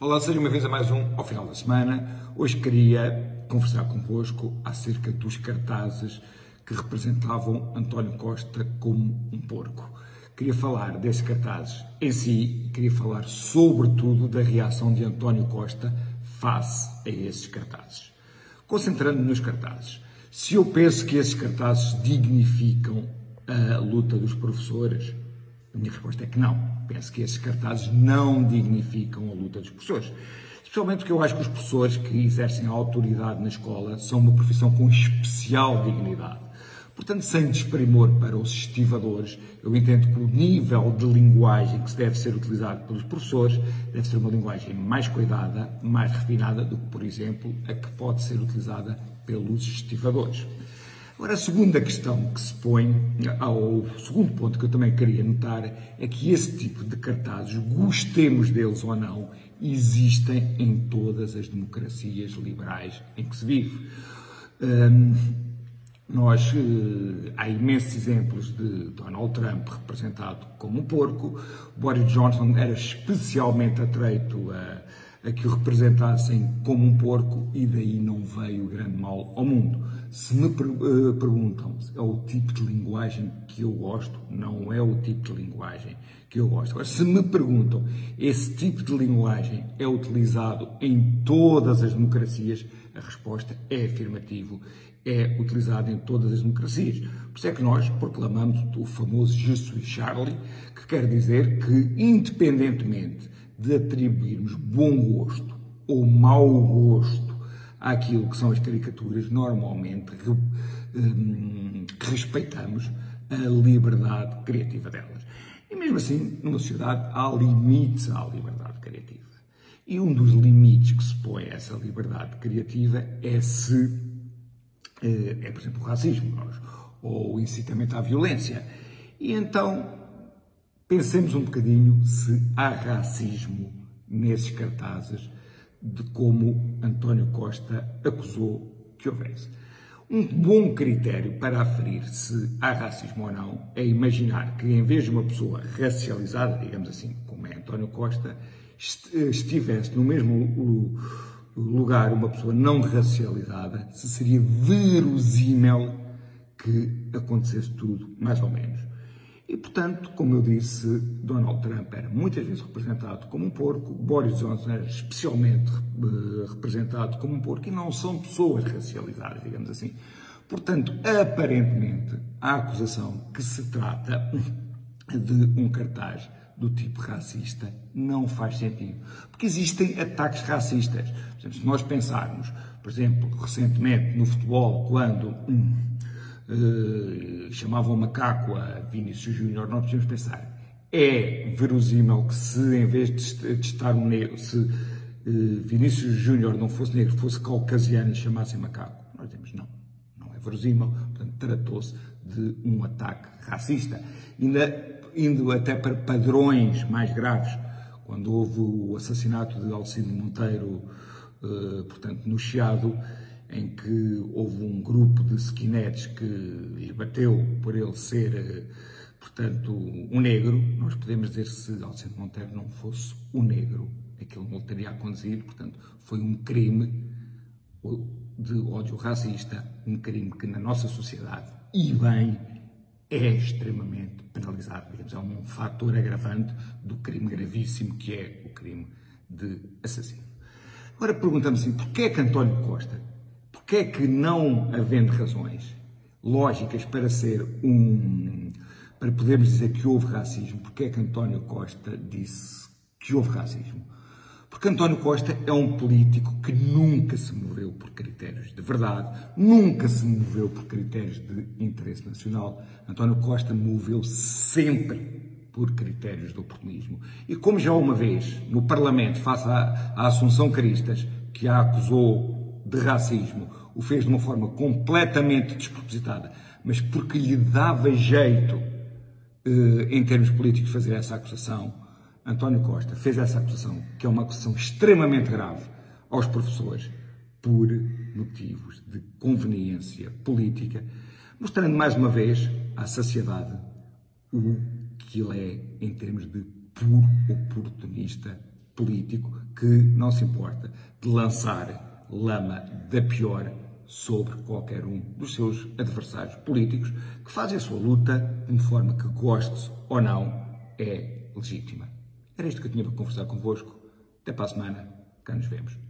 Olá, sejam bem-vindos a mais um ao final da semana. Hoje queria conversar convosco acerca dos cartazes que representavam António Costa como um porco. Queria falar desses cartazes em si queria falar sobretudo da reação de António Costa face a esses cartazes. Concentrando nos cartazes. Se eu penso que esses cartazes dignificam a luta dos professores, a minha resposta é que não. Penso que esses cartazes não dignificam a luta dos professores. Especialmente porque eu acho que os professores que exercem a autoridade na escola são uma profissão com especial dignidade. Portanto, sem desprimor para os estivadores, eu entendo que o nível de linguagem que se deve ser utilizado pelos professores deve ser uma linguagem mais cuidada, mais refinada do que, por exemplo, a que pode ser utilizada pelos estivadores. Agora, a segunda questão que se põe, ao segundo ponto que eu também queria notar, é que esse tipo de cartazes, gostemos deles ou não, existem em todas as democracias liberais em que se vive. Hum, nós, eh, há imensos exemplos de Donald Trump representado como um porco, Boris Johnson era especialmente atreito a a que o representassem como um porco e daí não veio grande mal ao mundo. Se me uh, perguntam é o tipo de linguagem que eu gosto, não é o tipo de linguagem que eu gosto. Agora, se me perguntam esse tipo de linguagem é utilizado em todas as democracias, a resposta é afirmativo. É utilizado em todas as democracias. Por isso é que nós proclamamos o famoso Je suis Charlie, que quer dizer que, independentemente de atribuirmos bom gosto ou mau gosto àquilo que são as caricaturas, normalmente hum, respeitamos a liberdade criativa delas. E mesmo assim, numa sociedade há limites à liberdade criativa. E um dos limites que se põe a essa liberdade criativa é se, eh, é por exemplo, o racismo ou o incitamento à violência. E então Pensemos um bocadinho se há racismo nesses cartazes de como António Costa acusou que houvesse. Um bom critério para aferir se há racismo ou não é imaginar que, em vez de uma pessoa racializada, digamos assim, como é António Costa, estivesse no mesmo lugar uma pessoa não racializada, se seria verosímil que acontecesse tudo mais ou menos. E, portanto, como eu disse, Donald Trump era muitas vezes representado como um porco, Boris Johnson era especialmente uh, representado como um porco, e não são pessoas racializadas, digamos assim. Portanto, aparentemente, a acusação que se trata de um cartaz do tipo racista não faz sentido. Porque existem ataques racistas. Por exemplo, se nós pensarmos, por exemplo, recentemente no futebol, quando. Hum, uh, chamavam macaco a Vinícius Júnior, nós podemos pensar, é verosímil que se em vez de, de estar um negro, se uh, Vinícius Júnior não fosse negro, fosse caucasiano e chamassem macaco? Nós dizemos não, não é verosímil, portanto tratou-se de um ataque racista. Ainda indo até para padrões mais graves, quando houve o assassinato de Alcino Monteiro, uh, portanto, no Chiado, em que houve um grupo de skinheads que lhe bateu por ele ser, eh, portanto, um negro, nós podemos dizer se Alcino Monteiro não fosse um negro, aquilo não teria acontecido, portanto, foi um crime de ódio racista, um crime que na nossa sociedade, e bem, é extremamente penalizado, digamos, é um fator agravante do crime gravíssimo que é o crime de assassino. Agora perguntamos assim, porquê é que António Costa que é que não havendo razões lógicas para ser um para podermos dizer que houve racismo, porque é que António Costa disse que houve racismo? Porque António Costa é um político que nunca se moveu por critérios de verdade, nunca se moveu por critérios de interesse nacional. António Costa moveu sempre por critérios de oportunismo. E como já uma vez no Parlamento, face à, à Assunção Caristas, que a acusou de racismo, o fez de uma forma completamente despropositada, mas porque lhe dava jeito, eh, em termos políticos, fazer essa acusação, António Costa fez essa acusação, que é uma acusação extremamente grave aos professores, por motivos de conveniência política, mostrando mais uma vez à sociedade o que ele é em termos de puro oportunista político que não se importa de lançar lama da pior sobre qualquer um dos seus adversários políticos, que fazem a sua luta de forma que goste ou não é legítima. Era isto que eu tinha para conversar convosco. Até para a semana. Cá nos vemos.